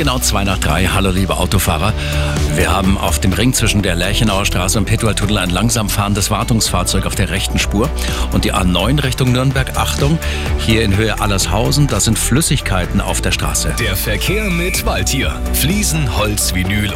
genau zwei nach drei. Hallo, liebe Autofahrer. Wir haben auf dem Ring zwischen der Lerchenauer Straße und Petualtunnel ein langsam fahrendes Wartungsfahrzeug auf der rechten Spur. Und die A9 Richtung Nürnberg. Achtung, hier in Höhe Allershausen, da sind Flüssigkeiten auf der Straße. Der Verkehr mit Waldtier. Fliesen, Holz, Vinyl